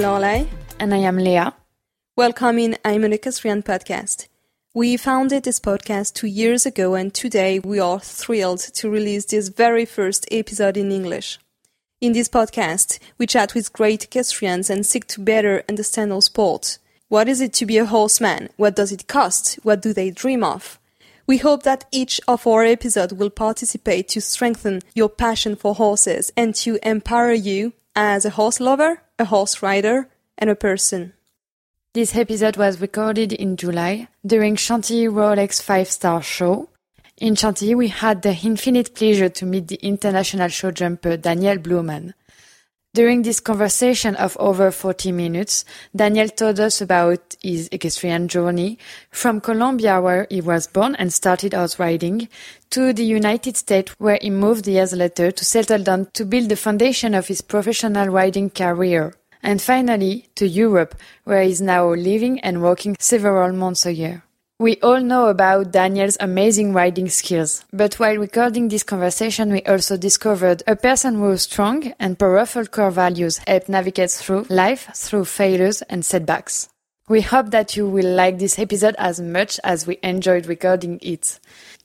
I'm And I am Leah. Welcome in I'm an Equestrian podcast. We founded this podcast two years ago and today we are thrilled to release this very first episode in English. In this podcast, we chat with great equestrians and seek to better understand our sport. What is it to be a horseman? What does it cost? What do they dream of? We hope that each of our episodes will participate to strengthen your passion for horses and to empower you as a horse lover, a horse rider, and a person. This episode was recorded in July during Chantilly Rolex 5 Star Show. In Chantilly, we had the infinite pleasure to meet the international show jumper Daniel Bluman. During this conversation of over 40 minutes, Daniel told us about his equestrian journey from Colombia, where he was born and started horse riding, to the United States, where he moved years later to settle down to build the foundation of his professional riding career. And finally, to Europe, where he is now living and working several months a year. We all know about Daniel's amazing riding skills, but while recording this conversation, we also discovered a person whose strong and powerful core values help navigate through life through failures and setbacks. We hope that you will like this episode as much as we enjoyed recording it.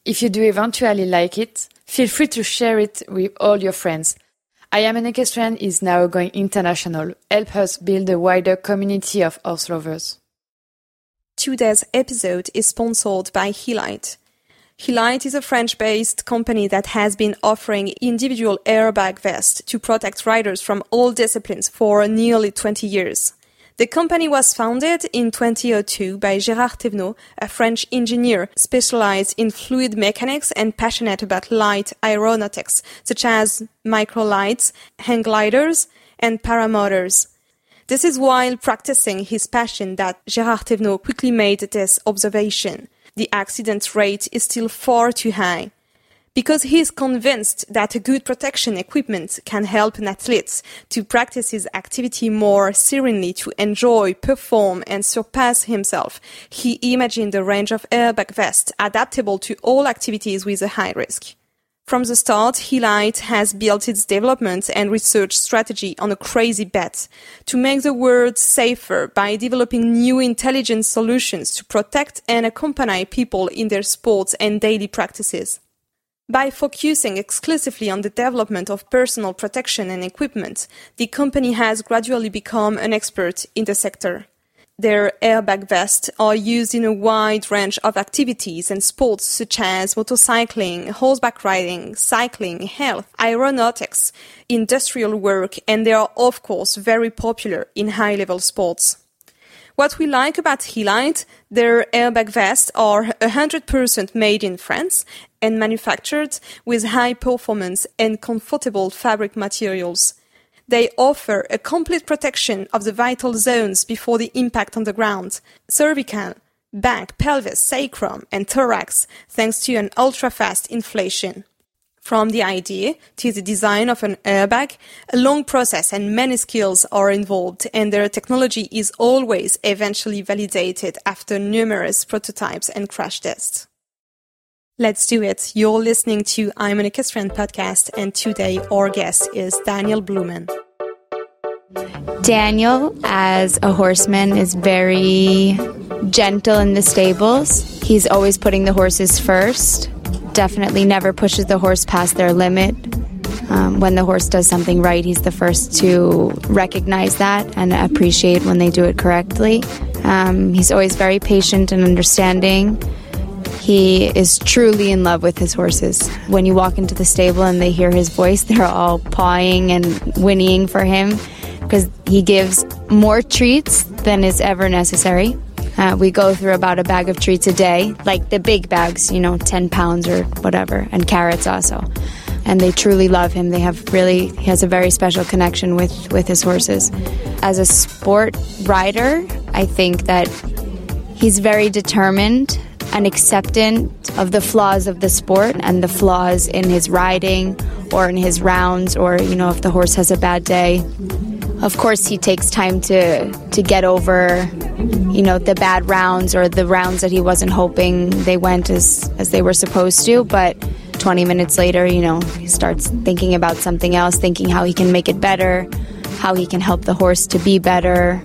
If you do eventually like it, feel free to share it with all your friends. I am an equestrian is now going international. Help us build a wider community of horse lovers. Today's episode is sponsored by Helite. Helite is a French-based company that has been offering individual airbag vests to protect riders from all disciplines for nearly 20 years. The company was founded in 2002 by Gérard Thévenot, a French engineer specialized in fluid mechanics and passionate about light aeronautics, such as microlights, hang gliders, and paramotors. This is while practicing his passion that Gérard Thévenot quickly made this observation. The accident rate is still far too high. Because he is convinced that a good protection equipment can help an athlete to practice his activity more serenely, to enjoy, perform, and surpass himself, he imagined a range of airbag vests adaptable to all activities with a high risk. From the start, Helite has built its development and research strategy on a crazy bet to make the world safer by developing new intelligent solutions to protect and accompany people in their sports and daily practices. By focusing exclusively on the development of personal protection and equipment, the company has gradually become an expert in the sector. Their airbag vests are used in a wide range of activities and sports such as motorcycling, horseback riding, cycling, health, aeronautics, industrial work, and they are of course very popular in high level sports. What we like about Helite, their airbag vests are 100% made in France and manufactured with high performance and comfortable fabric materials. They offer a complete protection of the vital zones before the impact on the ground cervical, back, pelvis, sacrum, and thorax, thanks to an ultra fast inflation. From the idea to the design of an airbag, a long process and many skills are involved, and their technology is always eventually validated after numerous prototypes and crash tests. Let's do it. You're listening to I'm an Equestrian podcast, and today our guest is Daniel Bluman. Daniel, as a horseman, is very gentle in the stables. He's always putting the horses first. Definitely never pushes the horse past their limit. Um, when the horse does something right, he's the first to recognize that and appreciate when they do it correctly. Um, he's always very patient and understanding. He is truly in love with his horses. When you walk into the stable and they hear his voice, they're all pawing and whinnying for him because he gives more treats than is ever necessary. Uh, we go through about a bag of treats a day, like the big bags, you know, 10 pounds or whatever, and carrots also. And they truly love him. They have really, he has a very special connection with, with his horses. As a sport rider, I think that he's very determined and acceptant of the flaws of the sport and the flaws in his riding or in his rounds or, you know, if the horse has a bad day. Of course he takes time to to get over you know the bad rounds or the rounds that he wasn't hoping they went as as they were supposed to. But 20 minutes later you know he starts thinking about something else thinking how he can make it better how he can help the horse to be better,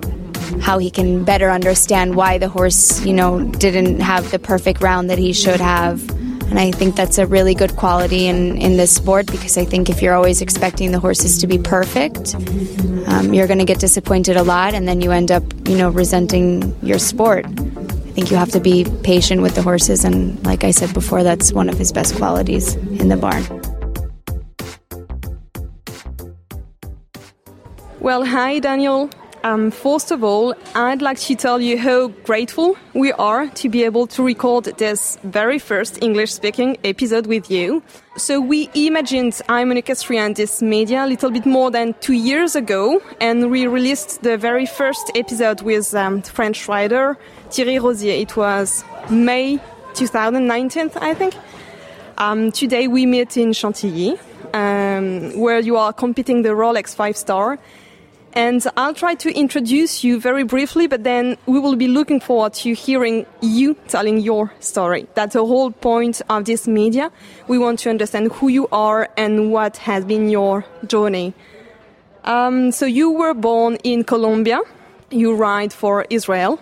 how he can better understand why the horse, you know, didn't have the perfect round that he should have. And I think that's a really good quality in, in this sport because I think if you're always expecting the horses to be perfect, um, you're going to get disappointed a lot and then you end up, you know, resenting your sport. I think you have to be patient with the horses, and like I said before, that's one of his best qualities in the barn. Well, hi, Daniel. Um, first of all, I'd like to tell you how grateful we are to be able to record this very first English speaking episode with you. So, we imagined I'm an equestrian this media a little bit more than two years ago, and we released the very first episode with um, French rider Thierry Rozier. It was May 2019, I think. Um, today we meet in Chantilly, um, where you are competing the Rolex 5 star and I'll try to introduce you very briefly, but then we will be looking forward to hearing you telling your story. That's the whole point of this media. We want to understand who you are and what has been your journey. Um, so you were born in Colombia. You ride for Israel.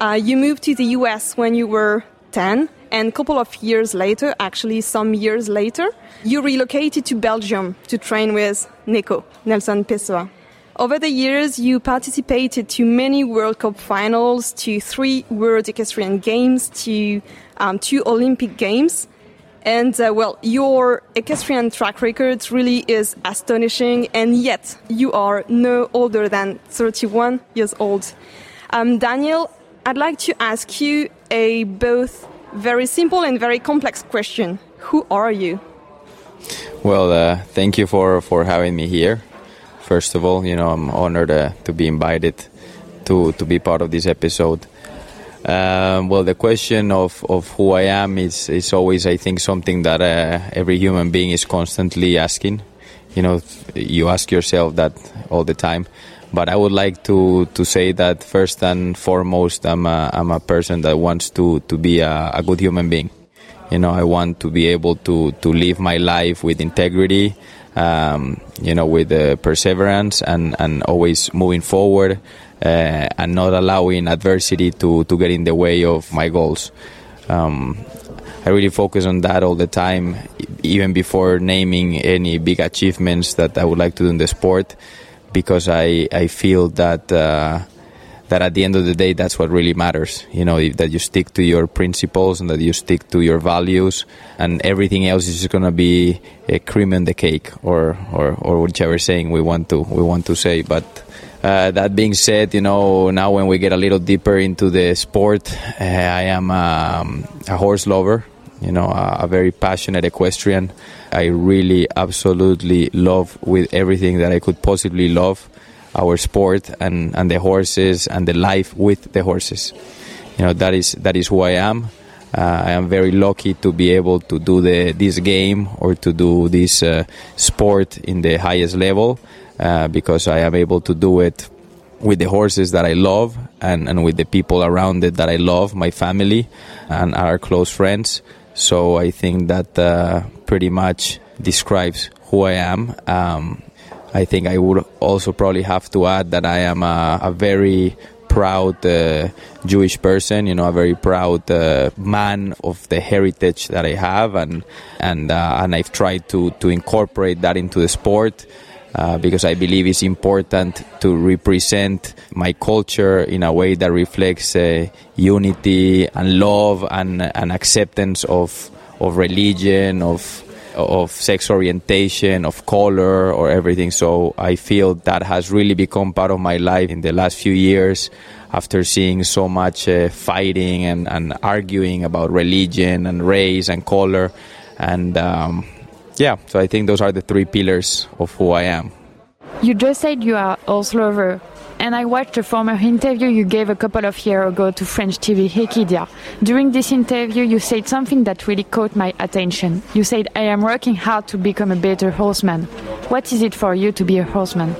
Uh, you moved to the US when you were 10 and a couple of years later, actually some years later, you relocated to Belgium to train with Neco, Nelson Pessoa. Over the years, you participated to many World Cup finals, to three World Equestrian Games, to um, two Olympic Games. And uh, well, your equestrian track record really is astonishing, and yet you are no older than 31 years old. Um, Daniel, I'd like to ask you a both very simple and very complex question. Who are you? Well, uh, thank you for, for having me here first of all. You know, I'm honored uh, to be invited to to be part of this episode. Um, well, the question of, of who I am is, is always, I think, something that uh, every human being is constantly asking. You know, you ask yourself that all the time. But I would like to, to say that first and foremost, I'm a, I'm a person that wants to, to be a, a good human being. You know, I want to be able to, to live my life with integrity um, you know, with uh, perseverance and, and always moving forward uh, and not allowing adversity to, to get in the way of my goals. Um, I really focus on that all the time, even before naming any big achievements that I would like to do in the sport, because I, I feel that. Uh, that at the end of the day, that's what really matters. You know, if, that you stick to your principles and that you stick to your values, and everything else is just gonna be a cream on the cake, or or or whichever saying we want to we want to say. But uh, that being said, you know, now when we get a little deeper into the sport, uh, I am um, a horse lover. You know, a, a very passionate equestrian. I really, absolutely love with everything that I could possibly love our sport and, and the horses and the life with the horses. You know that is that is who I am. Uh, I am very lucky to be able to do the this game or to do this uh, sport in the highest level uh, because I am able to do it with the horses that I love and, and with the people around it that I love, my family and our close friends. So I think that uh, pretty much describes who I am. Um, I think I would also probably have to add that I am a, a very proud uh, Jewish person, you know, a very proud uh, man of the heritage that I have, and and uh, and I've tried to to incorporate that into the sport. Uh, because I believe it's important to represent my culture in a way that reflects uh, unity and love and, and acceptance of of religion, of of sex orientation, of color, or everything. So I feel that has really become part of my life in the last few years after seeing so much uh, fighting and, and arguing about religion and race and color. And um, yeah, so I think those are the three pillars of who I am. You just said you are horse lover and I watched a former interview you gave a couple of years ago to French TV Equidia. During this interview, you said something that really caught my attention. You said, I am working hard to become a better horseman. What is it for you to be a horseman?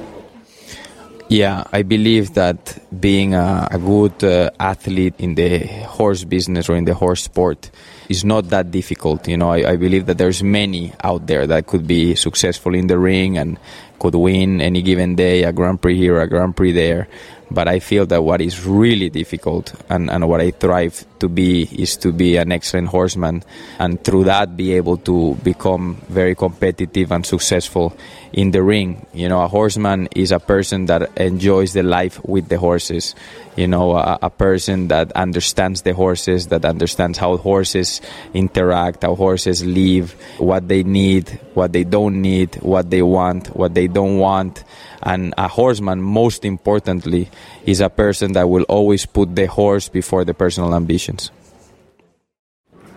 Yeah, I believe that being a, a good uh, athlete in the horse business or in the horse sport is not that difficult. You know, I, I, believe that there's many out there that could be successful in the ring and could win any given day a Grand Prix here, a Grand Prix there. But I feel that what is really difficult and, and what I thrive to be is to be an excellent horseman and through that be able to become very competitive and successful in the ring. You know, a horseman is a person that enjoys the life with the horses. You know, a, a person that understands the horses, that understands how horses interact, how horses live, what they need, what they don't need, what they want, what they don't want and a horseman, most importantly, is a person that will always put the horse before the personal ambitions.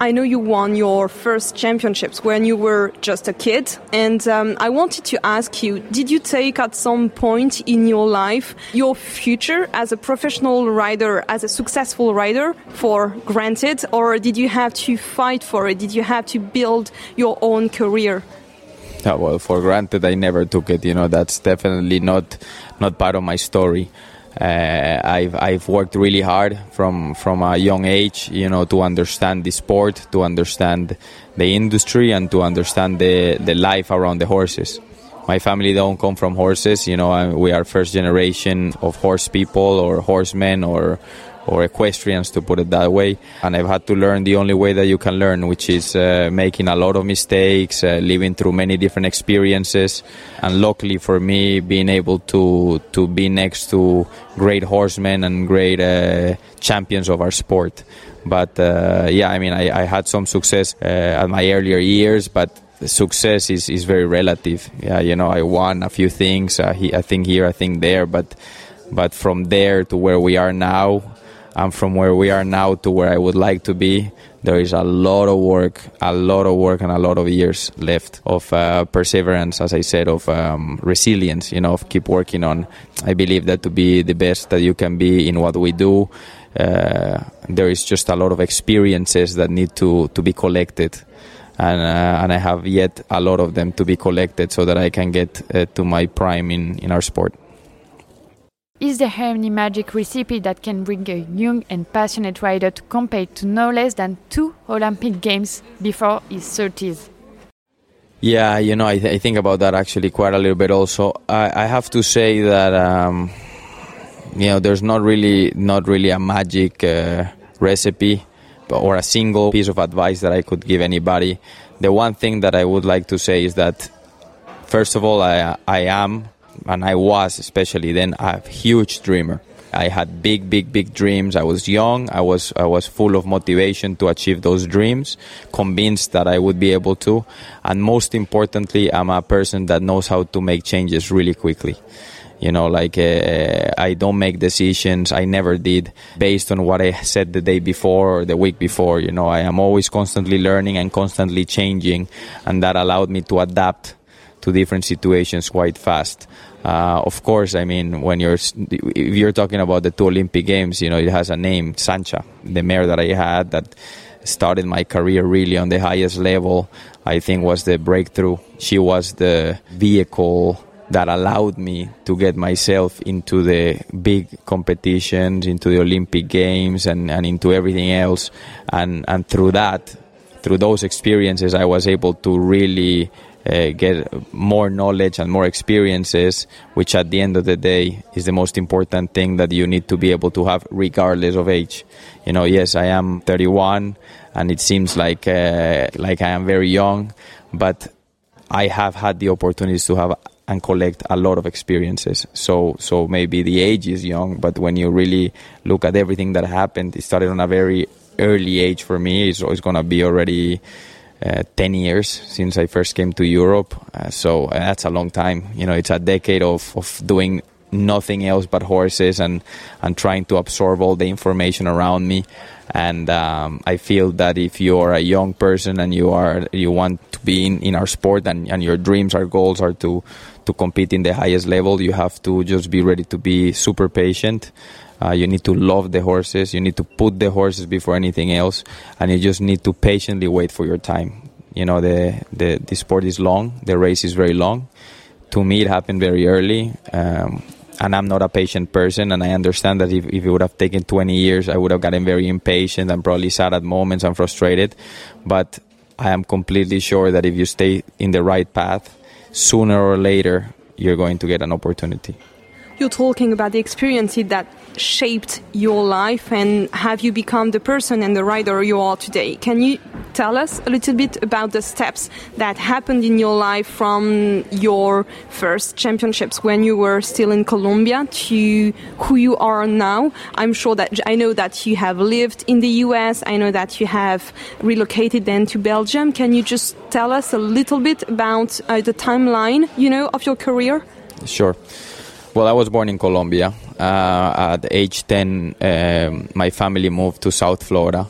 I know you won your first championships when you were just a kid, and um, I wanted to ask you did you take at some point in your life your future as a professional rider, as a successful rider, for granted, or did you have to fight for it? Did you have to build your own career? Well, for granted, I never took it. You know, that's definitely not not part of my story. Uh, I've I've worked really hard from from a young age, you know, to understand the sport, to understand the industry, and to understand the the life around the horses. My family don't come from horses, you know. We are first generation of horse people or horsemen or or equestrians to put it that way. And i've had to learn the only way that you can learn which is uh, making a lot of mistakes uh, living through many different experiences. And luckily for me being able to to be next to great horsemen and great uh, champions of our sport. But uh, yeah i mean I, I, had some success uh, at my earlier years but success is, is very relative. Yeah you know i won a few things uh, i think here i think there but but from there to where we are now and from where we are now to where I would like to be, there is a lot of work, a lot of work, and a lot of years left of uh, perseverance, as I said, of um, resilience, you know, of keep working on. I believe that to be the best that you can be in what we do, uh, there is just a lot of experiences that need to, to be collected. And, uh, and I have yet a lot of them to be collected so that I can get uh, to my prime in, in our sport. Is there any magic recipe that can bring a young and passionate rider to compete to no less than two Olympic Games before his 30s? Yeah, you know, I, th- I, think about that actually quite a little bit. Also, I, I have to say that um, you know, there's not really not really a magic uh, recipe or a single piece of advice that I could give anybody. The one thing that I would like to say is that, first of all, I I am and I was especially then a huge dreamer. I had big, big, big dreams. I was young. I was, I was full of motivation to achieve those dreams, convinced that I would be able to. And most importantly, I'm a person that knows how to make changes really quickly. You know, like uh, I don't make decisions. I never did based on what I said the day before or the week before. You know, I am always constantly learning and constantly changing, and that allowed me to adapt to different situations quite fast. Uh, of course, I mean, when you're if you're talking about the two Olympic Games, you know, it has a name, Sancha, the mare that I had that started my career really on the highest level. I think was the breakthrough. She was the vehicle that allowed me to get myself into the big competitions, into the Olympic Games, and, and into everything else. And and through that, through those experiences, I was able to really uh, get more knowledge and more experiences, which at the end of the day is the most important thing that you need to be able to have regardless of age. You know, yes, I am 31 and it seems like, uh, like I am very young, but I have had the opportunities to have and collect a lot of experiences. So, so maybe the age is young, but when you really look at everything that happened, it started on a very early age for me. It's, it's going to be already 10 years since I first came to Europe. Uh, so uh, that's a long time. You know, it's a decade of, of doing nothing else but horses and, and trying to absorb all the information around me. And um, I feel that if you are a young person and you are you want to be in, in our sport and, and your dreams, our goals are to to compete in the highest level, you have to just be ready to be super patient uh, you need to love the horses. You need to put the horses before anything else, and you just need to patiently wait for your time. You know, the the, the sport is long. The race is very long. To me, it happened very early. Um, and I'm not a patient person, and I understand that if, if it would have taken 20 years, I would have gotten very impatient and probably sad at moments and frustrated. But I am completely sure that if you stay in the right path, sooner or later, you're going to get an opportunity. You're talking about the experiences that shaped your life and have you become the person and the rider you are today. Can you tell us a little bit about the steps that happened in your life from your first championships when you were still in Colombia to who you are now? I'm sure that I know that you have lived in the US. I know that you have relocated then to Belgium. Can you just tell us a little bit about uh, the timeline, you know, of your career? Sure. Well, I was born in Colombia. Uh, at age 10, um, my family moved to South Florida,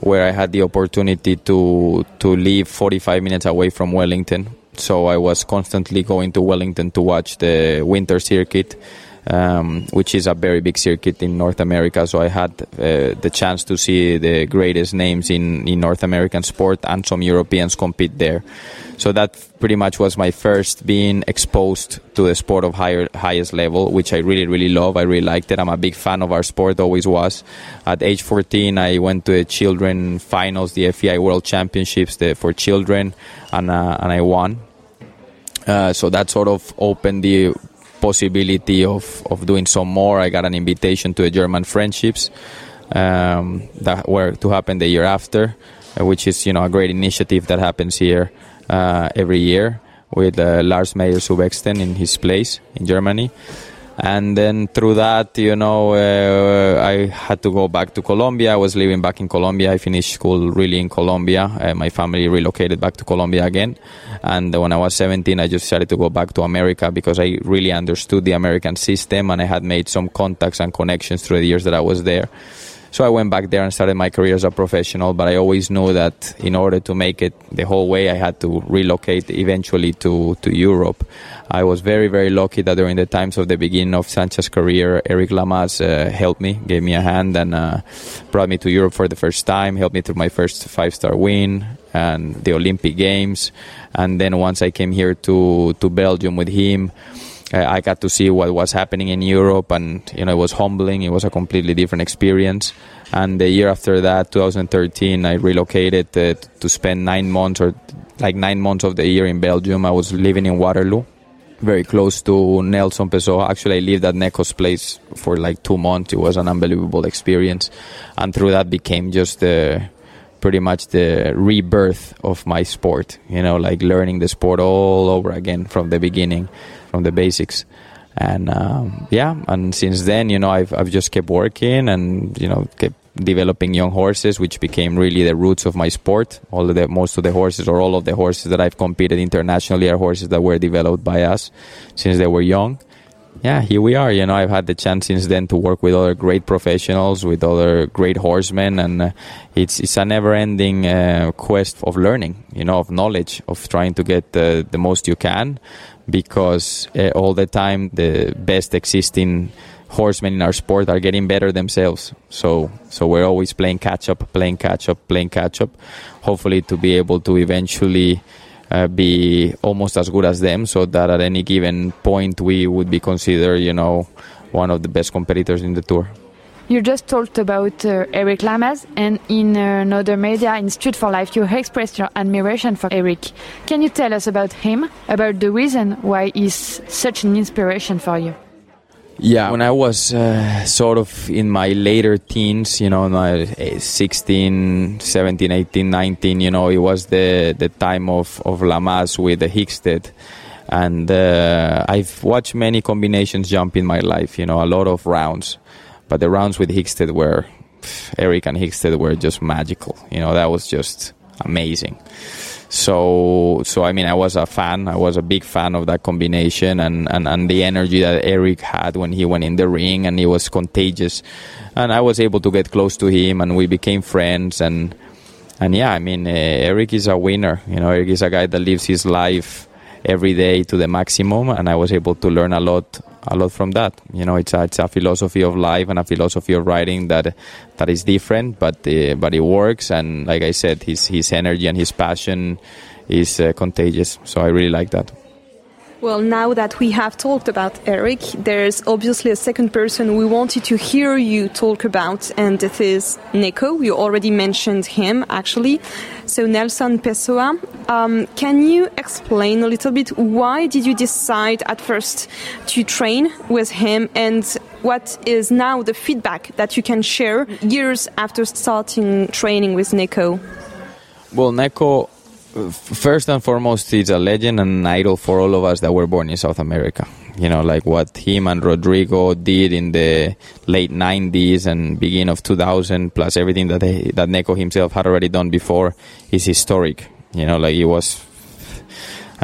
where I had the opportunity to to live 45 minutes away from Wellington. So I was constantly going to Wellington to watch the winter circuit um, which is a very big circuit in North America. So I had uh, the chance to see the greatest names in, in North American sport and some Europeans compete there. So that pretty much was my first being exposed to the sport of higher highest level, which I really really love. I really liked it. I'm a big fan of our sport, always was. At age 14, I went to the children finals, the FEI World Championships the, for children, and uh, and I won. Uh, so that sort of opened the possibility of, of doing some more. I got an invitation to the German Friendships um, that were to happen the year after, uh, which is you know a great initiative that happens here every year with uh, Lars Meyer zu Bexten in his place in Germany. And then through that you know uh, i had to go back to colombia. I was living back in colombia. I finished school really in colombia. Uh, my family relocated back to colombia again. And when i was 17 i just decided to go back to america because i really understood the american system and i had made some contacts and connections through the years that i was there so I went back there and started my career as a professional. But I always knew that in order to make it the whole way, I had to relocate eventually to, to Europe. I was very, very lucky that during the times of the beginning of Sancha's career, Eric Lamaze uh, helped me, gave me a hand, and uh, brought me to Europe for the first time, helped me through my first five star win and the Olympic Games. And then once I came here to, to Belgium with him, I got to see what was happening in Europe, and you know it was humbling. It was a completely different experience. And the year after that, 2013, I relocated to, to spend nine months or like nine months of the year in Belgium. I was living in Waterloo, very close to Nelson Pessoa. Actually, I lived at Neco's place for like two months. It was an unbelievable experience, and through that became just pretty much the rebirth of my sport. You know, like learning the sport all over again from the beginning from the basics. And um, yeah and since then you know I've, I've just kept working and you know kept developing young horses which became really the roots of my sport. All of the most of the horses or all of the horses that I've competed internationally are horses that were developed by us since they were young yeah, here we are. You know, I've had the chance since then to work with other great professionals, with other great horsemen, and uh, it's it's a never-ending uh, quest of learning. You know, of knowledge, of trying to get uh, the most you can, because uh, all the time the best existing horsemen in our sport are getting better themselves. So so we're always playing catch up, playing catch up, playing catch up. Hopefully, to be able to eventually uh, be almost as good as them, so that at any given point we would be considered, you know, one of the best competitors in the tour. You just talked about uh, Eric Lamaze, and in another media, in Street for Life, you expressed your admiration for Eric. Can you tell us about him, about the reason why he's such an inspiration for you? Yeah, when I was uh, sort of in my later teens, you know, my 16, 17, 18, 19, you know, it was the, the time of, of Lamaze with the Hickstead. And uh, I've watched many combinations jump in my life, you know, a lot of rounds. But the rounds with Hickstead were, Eric and Hickstead were just magical. You know, that was just amazing. So, so I mean, I was a fan. I was a big fan of that combination and, and, and the energy that Eric had when he went in the ring, and he was contagious. And I was able to get close to him, and we became friends. And and yeah, I mean, uh, Eric is a winner. You know, Eric is a guy that lives his life every day to the maximum, and I was able to learn a lot a lot from that. You know, it's a, it's a philosophy of life and a philosophy of writing that that is different, but uh, but it works. And like I said, his his energy and his passion is uh, contagious. So I really like that. Well, now that we have talked about Eric, there's obviously a second person we wanted to hear you talk about, and it is Neco. You already mentioned him, actually. So, Nelson Pessoa, um, can you explain a little bit why did you decide at first to train with him, and what is now the feedback that you can share years after starting training with Neco? Well, Neco first and foremost, he's a legend and an idol for all of us that were born in South America. You know, like what him and Rodrigo did in the late 90s and beginning of 2000, plus everything that they, that Neco himself had already done before, is historic. You know, like it was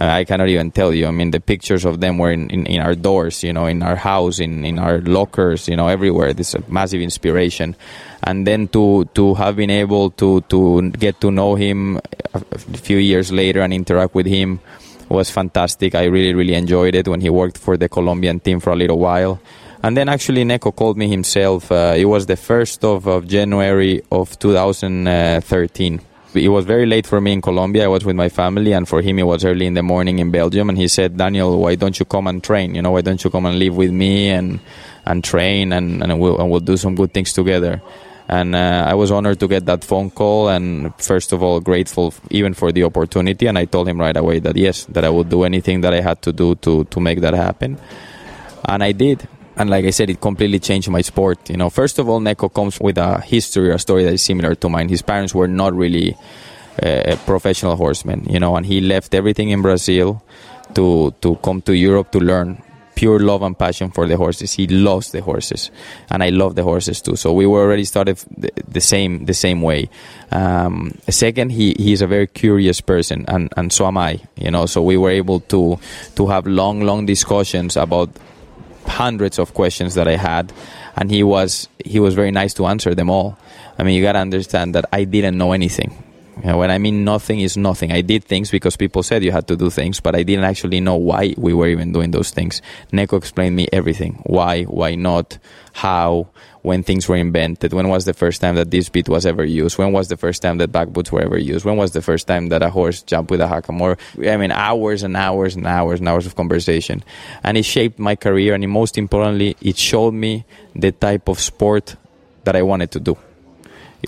I cannot even tell you. I mean, the pictures of them were in, in, in, our doors, you know, in our house, in, in our lockers, you know, everywhere. This is a massive inspiration. And then to, to have been able to, to get to know him a few years later and interact with him was fantastic. I really, really enjoyed it when he worked for the Colombian team for a little while. And then actually Neco called me himself. Uh, it was the 1st of, of January of 2013 it was very late for me in Colombia. I was with my family, and for him, it was early in the morning in Belgium. And he said, "Daniel, why don't you come and train? You know, why don't you come and live with me and and train, and and we'll and we'll do some good things together." And uh, I was honored to get that phone call, and first of all, grateful even for the opportunity. And I told him right away that yes, that I would do anything that I had to do to to make that happen, and I did and like I said, it completely changed my sport. You know, first of all, Neco comes with a history, a story that is similar to mine. His parents were not really uh, professional horsemen, you know, and he left everything in Brazil to to come to Europe to learn pure love and passion for the horses. He loves the horses, and I love the horses too. So we were already started the, the same the same way. Um, second, he he's a very curious person, and and so am I. You know, so we were able to to have long long discussions about hundreds of questions that I had, and he was he was very nice to answer them all. I mean, you got to understand that I didn't know anything. You know, when I mean nothing is nothing, I did things because people said you had to do things, but I didn't actually know why we were even doing those things. Neco explained me everything: why, why not, how, when things were invented, when was the first time that this beat was ever used, when was the first time that back boots were ever used, when was the first time that a horse jumped with a hackamore. I mean, hours and hours and hours and hours of conversation. And it shaped my career, and most importantly, it showed me the type of sport that I wanted to do,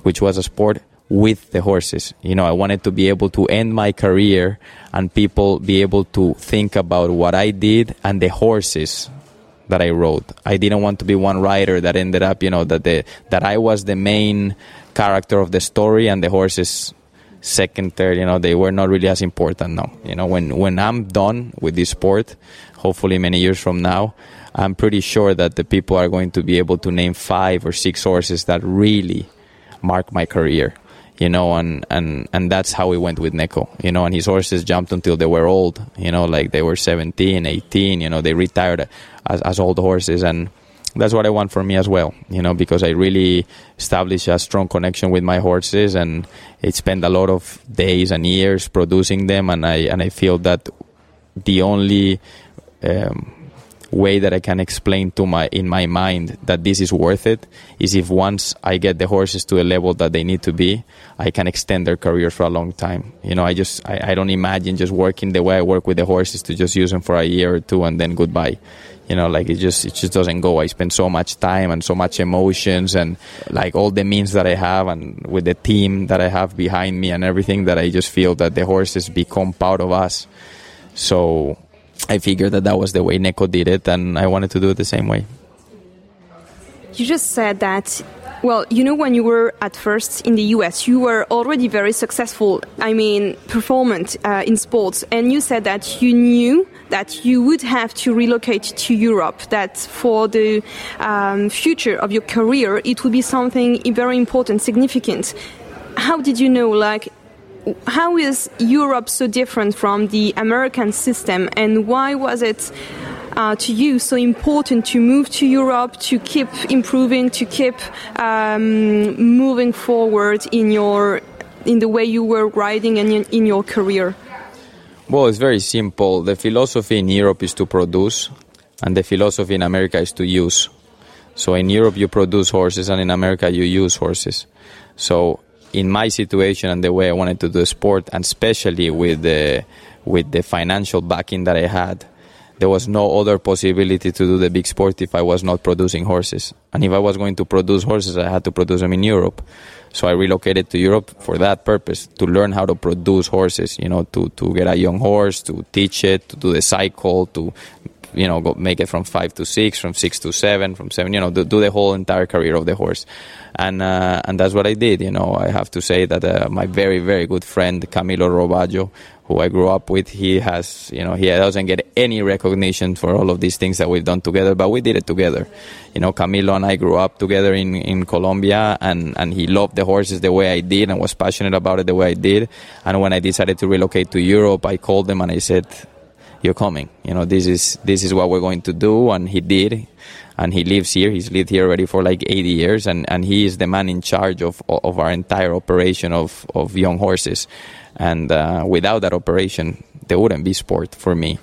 which was a sport with the horses. You know, I wanted to be able to end my career and people be able to think about what I did and the horses that I wrote. I didn't want to be one writer that ended up, you know, that the that I was the main character of the story and the horses second, third, you know, they were not really as important now. You know, when when I'm done with this sport, hopefully many years from now, I'm pretty sure that the people are going to be able to name five or six horses that really mark my career you know, and, and, and that's how we went with Neco, you know, and his horses jumped until they were old, you know, like they were 17, 18, you know, they retired as, as old horses. And that's what I want for me as well, you know, because I really established a strong connection with my horses and it spent a lot of days and years producing them. And I, and I feel that the only, um, way that I can explain to my in my mind that this is worth it is if once I get the horses to a level that they need to be, I can extend their career for a long time. You know, I just I, I don't imagine just working the way I work with the horses to just use them for a year or two and then goodbye. You know, like it just it just doesn't go. I spend so much time and so much emotions and like all the means that I have and with the team that I have behind me and everything that I just feel that the horses become part of us. So I figured that that was the way Neco did it, and I wanted to do it the same way. You just said that. Well, you know, when you were at first in the US, you were already very successful. I mean, performant uh, in sports, and you said that you knew that you would have to relocate to Europe. That for the um, future of your career, it would be something very important, significant. How did you know? Like, how is Europe so different from the American system, and why was it uh, to you so important to move to Europe, to keep improving, to keep um, moving forward in your in the way you were riding and in, in your career? Well, it's very simple. The philosophy in Europe is to produce, and the philosophy in America is to use. So in Europe you produce horses, and in America you use horses. So in my situation and the way I wanted to do sport, and especially with the with the financial backing that I had, there was no other possibility to do the big sport if I was not producing horses. And if I was going to produce horses, I had to produce them in Europe. So I relocated to Europe for that purpose, to learn how to produce horses, you know, to, to get a young horse, to teach it, to do the cycle, to, you know, go make it from five to six, from six to seven, from seven, you know, do, do the whole entire career of the horse. And, uh, and that's what I did, you know. I have to say that uh, my very, very good friend, Camilo Robaggio, who I grew up with, he has, you know, he doesn't get any recognition for all of these things that we've done together, but we did it together. You know, Camilo and I grew up together in, in Colombia and, and he loved the horses the way I did and was passionate about it the way I did. And when I decided to relocate to Europe, I called him and I said, you're coming. You know, this is, this is what we're going to do. And he did. And he lives here. He's lived here already for like 80 years. And, and he is the man in charge of, of our entire operation of, of young horses. And uh, without that operation, there wouldn't be sport for me.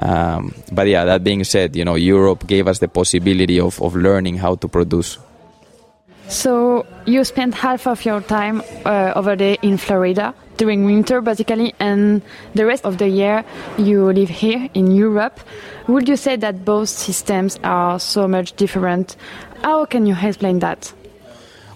Um, but yeah, that being said, you know, Europe gave us the possibility of, of learning how to produce. So you spent half of your time uh, over there in Florida during winter, basically, and the rest of the year you live here in Europe. Would you say that both systems are so much different? How can you explain that?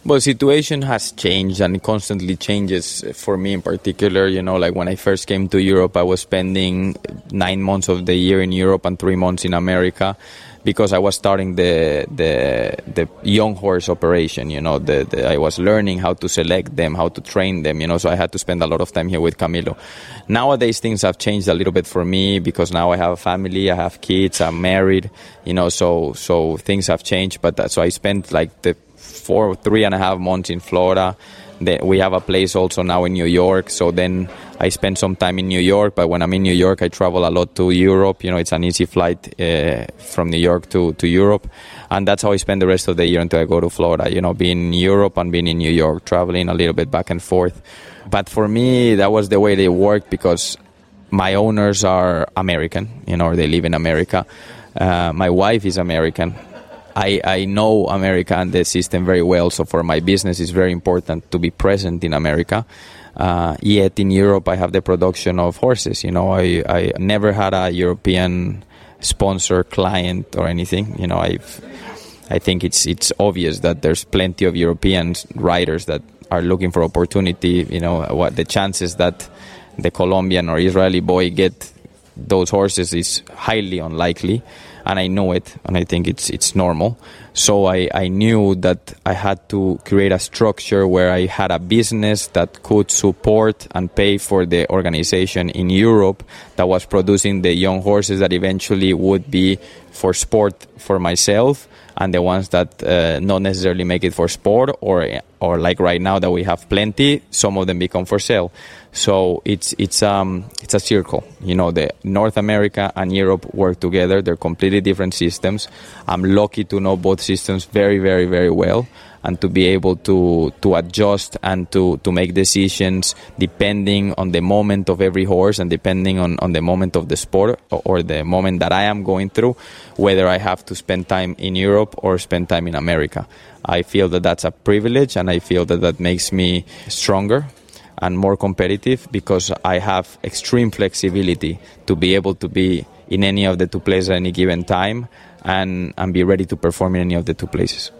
Well, situation has changed and constantly changes for me in particular. You know, like when I first came to Europe, I was spending nine months of the year in Europe and three months in America because I was starting the the the young horse operation. You know, the, the, I was learning how to select them, how to train them. You know, so I had to spend a lot of time here with Camilo. Nowadays, things have changed a little bit for me because now I have a family, I have kids, I'm married. You know, so so things have changed. But that, so I spent like the four, three and a half months in Florida. Then we have a place also now in New York. So then I spend some time in New York. But when I'm in New York, I travel a lot to Europe. You know, it's an easy flight uh, from New York to, to Europe. And that's how I spend the rest of the year until I go to Florida. You know, being in Europe and being in New York, traveling a little bit back and forth. But for me, that was the way they worked because my owners are American, you know, they live in America. Uh, my wife is American. I, I know America and the system very well, so for my business, it's very important to be present in America. Uh, yet in Europe, I have the production of horses. You know, I, I never had a European sponsor, client, or anything. You know, I've, I think it's it's obvious that there's plenty of European riders that are looking for opportunity. You know, what the chances that the Colombian or Israeli boy get those horses is highly unlikely and I know it, and I think it's it's normal. So I, I knew that I had to create a structure where I had a business that could support and pay for the organization in Europe that was producing the young horses that eventually would be for sport for myself and the ones that uh, not necessarily make it for sport or or like right now that we have plenty some of them become for sale so it's it's um it's a circle. You know the north america and europe work together. They're completely different systems. I'm lucky to know both systems very very very well and to be able to to adjust and to to make decisions depending on the moment of every horse and depending on on the moment of the sport or, or the moment that I am going through whether I have to spend time in Europe or spend time in America. I feel that that's a privilege and I feel that that makes me stronger and more competitive because I have extreme flexibility to be able to be in any of the two places at any given time and, and be ready to perform in any of the two places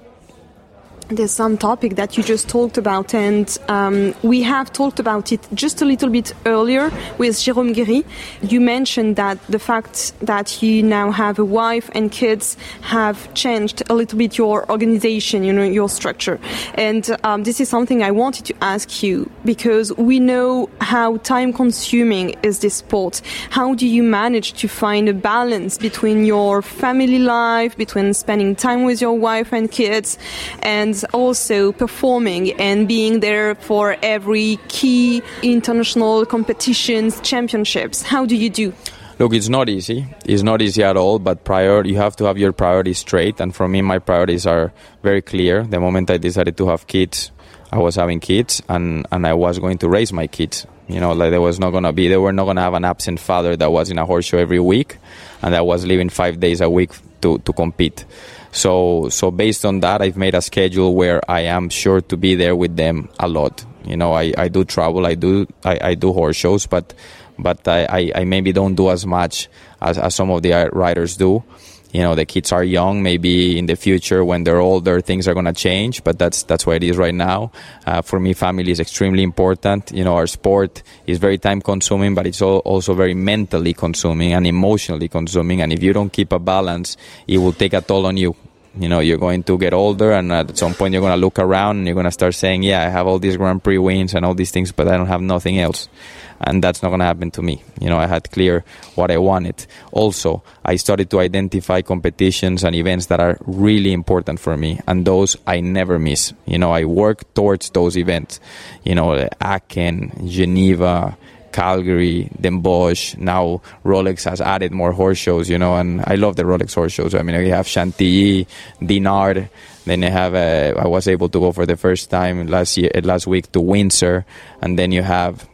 there's some topic that you just talked about, and um, we have talked about it just a little bit earlier with Jérôme Guéry. You mentioned that the fact that you now have a wife and kids have changed a little bit your organization, you know, your structure. And um, this is something I wanted to ask you because we know how time consuming is this sport. How do you manage to find a balance between your family life, between spending time with your wife and kids, and also performing and being there for every key international competitions, championships. How do you do? Look, it's not easy. It's not easy at all, but prior, you have to have your priorities straight. And for me, my priorities are very clear. The moment I decided to have kids, I was having kids and, and I was going to raise my kids. You know, like there was not going to be, they were not going to have an absent father that was in a horse show every week and that was leaving five days a week to, to compete. So, so based on that, I've made a schedule where I am sure to be there with them a lot. You know, I, I do travel, I do I, I do horse shows, but but I, I, I maybe don't do as much as, as some of the uh, riders do you know the kids are young maybe in the future when they're older things are going to change but that's that's what it is right now. Uh, for me family is extremely important. You know our sport is very time consuming but it's also very mentally consuming and emotionally consuming and if you don't keep a balance it will take a toll on you. You know you're going to get older and at some point you're going to look around and you're going to start saying yeah i have all these grand prix wins and all these things but i don't have nothing else and that's not going to happen to me. You know, I had clear what I wanted. Also, I started to identify competitions and events that are really important for me, and those I never miss. You know, I work towards those events. You know, Aachen, Geneva, Calgary, Den Bosch. Now Rolex has added more horse shows, you know, and I love the Rolex horse shows. I mean, we have Chantilly, Dinard. Then you have, uh, I was able to go for the first time last year, last week to Windsor, and then you have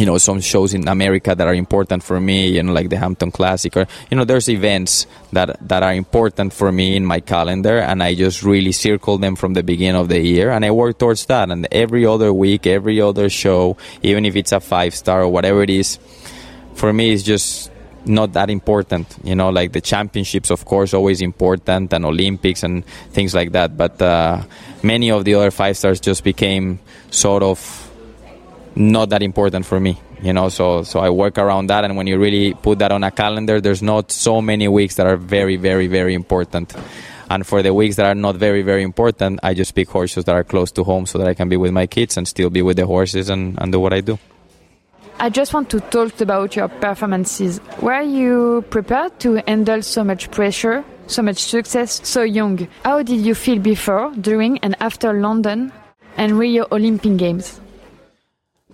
you know some shows in America that are important for me, you know, like the Hampton Classic, or you know, there's events that that are important for me in my calendar, and I just really circle them from the beginning of the year, and I work towards that. And every other week, every other show, even if it's a five star or whatever it is, for me, it's just not that important. You know, like the championships, of course, always important, and Olympics and things like that. But uh, many of the other five stars just became sort of not that important for me you know so so i work around that and when you really put that on a calendar there's not so many weeks that are very very very important and for the weeks that are not very very important i just pick horses that are close to home so that i can be with my kids and still be with the horses and, and do what i do I just want to talk about your performances. Were you prepared to handle so much pressure, so much success so young? How did you feel before, during, and after London and Rio Olympic Games?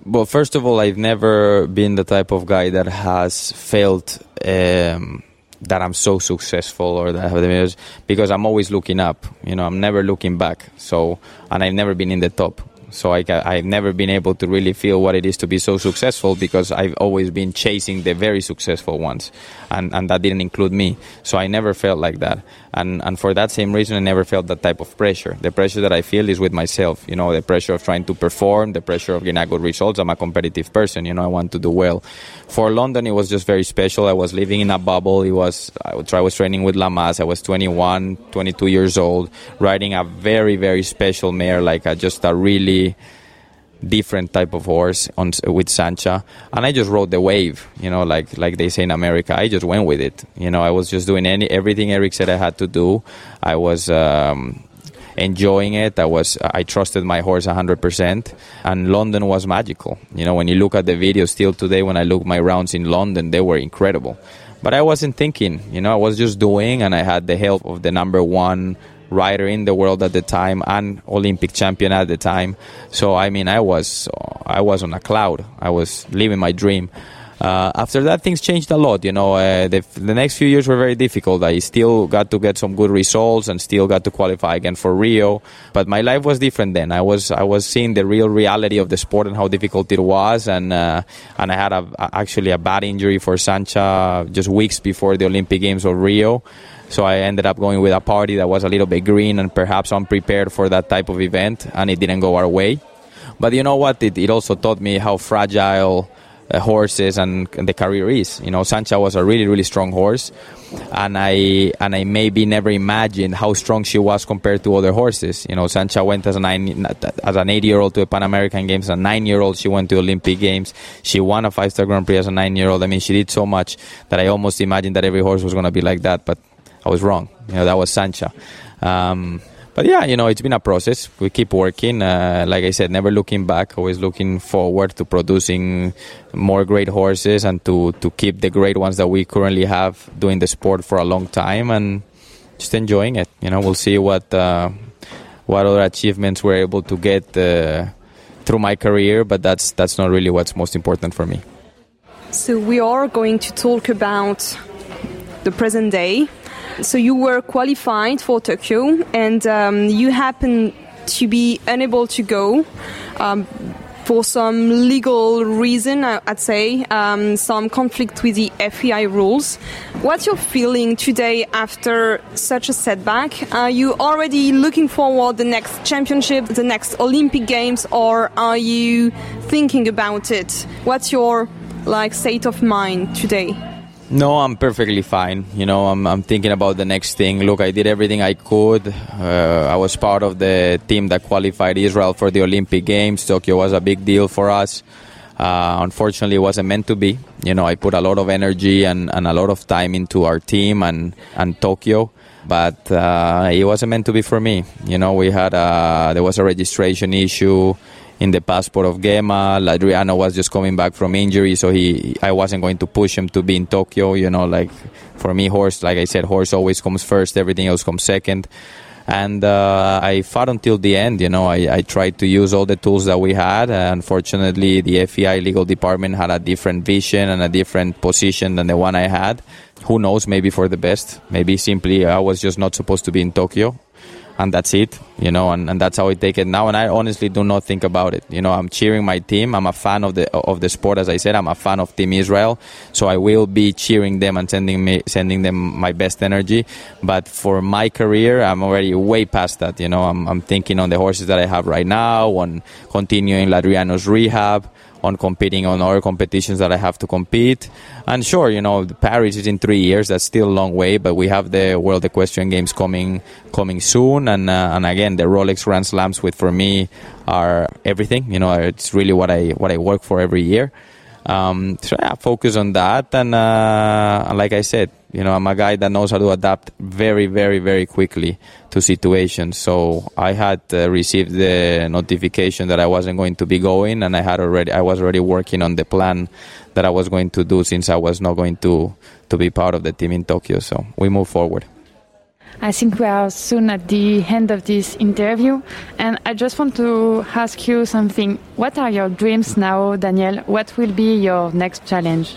Well, first of all, I've never been the type of guy that has felt um, that I'm so successful or that I have the because I'm always looking up. You know, I'm never looking back. So, and I've never been in the top. So I, I've never been able to really feel what it is to be so successful because I've always been chasing the very successful ones, and, and that didn't include me. So I never felt like that, and and for that same reason, I never felt that type of pressure. The pressure that I feel is with myself. You know, the pressure of trying to perform, the pressure of getting good results. I'm a competitive person. You know, I want to do well. For London, it was just very special. I was living in a bubble. It was I was training with Lamaze. I was 21, 22 years old, riding a very very special mare, like a, just a really different type of horse on with Sancha, and I just rode the wave. You know, like like they say in America, I just went with it. You know, I was just doing any everything Eric said I had to do. I was. Um, enjoying it. I was I trusted my horse 100%, and London was magical. You know, when you look at the video still today, when I look my rounds in London, they were incredible. But I wasn't thinking. You know, I was just doing, and I had the help of the number one rider in the world at the time and Olympic champion at the time. So I mean, I was I was on a cloud. I was living my dream. Uh, after that, things changed a lot. You know, uh, the, the, next few years were very difficult. I still got to get some good results and still got to qualify again for Rio. But my life was different then. I was I was seeing the real reality of the sport and how difficult it was. And uh, and I had a, actually a bad injury for Sancha just weeks before the Olympic Games of Rio. So I ended up going with Apardi that was a little bit green and perhaps unprepared for that type of event, and it didn't go our way. But you know what? It, it also taught me how fragile uh, horses and, and, the career is. You know, Sancha was a really, really strong horse, and I and I maybe never imagined how strong she was compared to other horses. You know, Sancha went as a nine as an eight-year-old to the Pan American Games. A nine-year-old, she went to Olympic Games. She won a five-star Grand Prix as a nine-year-old. I mean, she did so much that I almost imagined that every horse was going to be like that. But I was wrong. You know, that was Sancha. Um, but yeah, you know, it's been a process. We keep working. Uh, like I said, never looking back, always looking forward to producing more great horses and to, to keep the great ones that we currently have doing the sport for a long time and just enjoying it. You know, we'll see what uh, what other achievements we're able to get uh, through my career, but that's that's not really what's most important for me. So we are going to talk about the present day so you were qualified for Tokyo, and um, you happened to be unable to go um, for some legal reason, I'd say, um, some conflict with the FEI rules. What's your feeling today after such a setback? Are you already looking forward the next championship, the next Olympic Games, or are you thinking about it? What's your like state of mind today? No, I'm perfectly fine. You know, I'm, I'm thinking about the next thing. Look, I did everything I could. Uh, I was part of the team that qualified Israel for the Olympic Games. Tokyo was a big deal for us. Uh, unfortunately, it wasn't meant to be. You know, I put a lot of energy and, and a lot of time into our team and, and Tokyo, but uh, it wasn't meant to be for me. You know, we had a, there was a registration issue in the passport of Gemma. Ladriano was just coming back from injury, so he I wasn't going to push him to be in Tokyo. You know, like for me, horse, like I said, horse always comes first. Everything else comes second. And uh, I fought until the end. You know, I, I tried to use all the tools that we had. Uh, unfortunately, the FEI legal department had a different vision and a different position than the one I had. Who knows? Maybe for the best. Maybe simply I was just not supposed to be in Tokyo and that's it, you know, and, and that's how I take it now. And I honestly do not think about it. You know, I'm cheering my team. I'm a fan of the of the sport, as I said. I'm a fan of Team Israel, so I will be cheering them and sending me sending them my best energy. But for my career, I'm already way past that. You know, I'm I'm thinking on the horses that I have right now, on continuing Ladriano's rehab on competing on other competitions that I have to compete. And sure, you know, Paris is in three years. That's still a long way, but we have the World Equestrian Games coming coming soon. And uh, and again, the Rolex Grand Slams, with for me, are everything. You know, it's really what I what I work for every year. Um, so yeah, focus on that, and uh, like I said, you know, I'm a guy that knows how to adapt very, very, very quickly to situations. So I had uh, received the notification that I wasn't going to be going, and I had already, I was already working on the plan that I was going to do since I was not going to to be part of the team in Tokyo. So we move forward. I think we are soon at the end of this interview, and I just want to ask you something. What are your dreams now, Daniel? What will be your next challenge?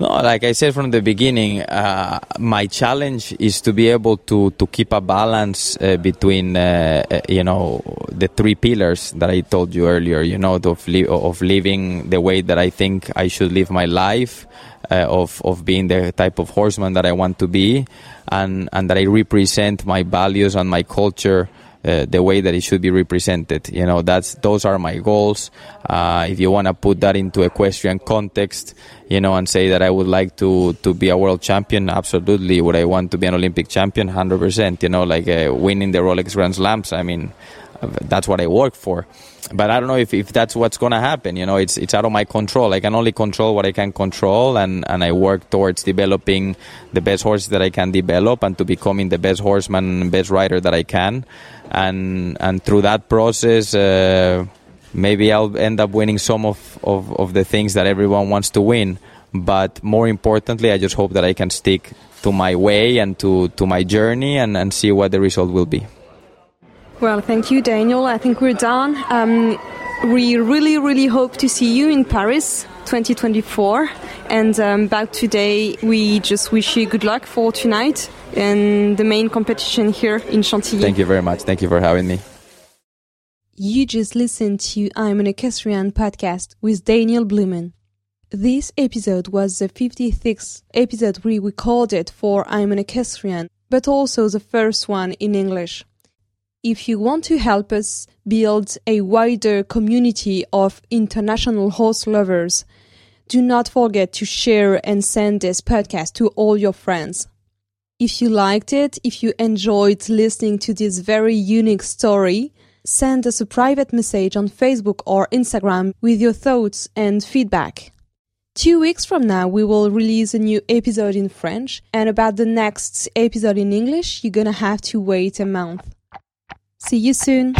No, like I said from the beginning, uh, my challenge is to be able to, to keep a balance uh, between, uh, uh you know, the three pillars that I told you earlier, you know, of, li- of living the way that I think I should live my life, uh, of, of being the type of horseman that I want to be, and, and that I represent my values and my culture uh, the way that it should be represented. You know, that's those are my goals. Uh, if you want to put that into equestrian context, you know, and say that I would like to to be a world champion, absolutely. Would I want to be an Olympic champion? Hundred percent. You know, like uh, winning the Rolex Grand Slams. I mean, that's what I work for. But I don't know if, if that's what's going to happen. You know, it's it's out of my control. I can only control what I can control, and, and I work towards developing the best horses that I can develop and to becoming the best horseman, best rider that I can and and through that process, uh, maybe I'll end up winning some of, of, of the things that everyone wants to win. But more importantly, I just hope that I can stick to my way and to, to my journey and, and see what the result will be. Well, thank you, Daniel. I think we're done. Um, we really, really hope to see you in Paris 2024. And um, back today, we just wish you good luck for tonight and the main competition here in Chantilly. Thank you very much. Thank you for having me. You just listened to I'm an Equestrian podcast with Daniel Bluman. This episode was the 56th episode we recorded for I'm an Equestrian, but also the first one in English. If you want to help us build a wider community of international horse lovers, do not forget to share and send this podcast to all your friends. If you liked it, if you enjoyed listening to this very unique story, send us a private message on Facebook or Instagram with your thoughts and feedback. Two weeks from now, we will release a new episode in French, and about the next episode in English, you're gonna have to wait a month. See you soon!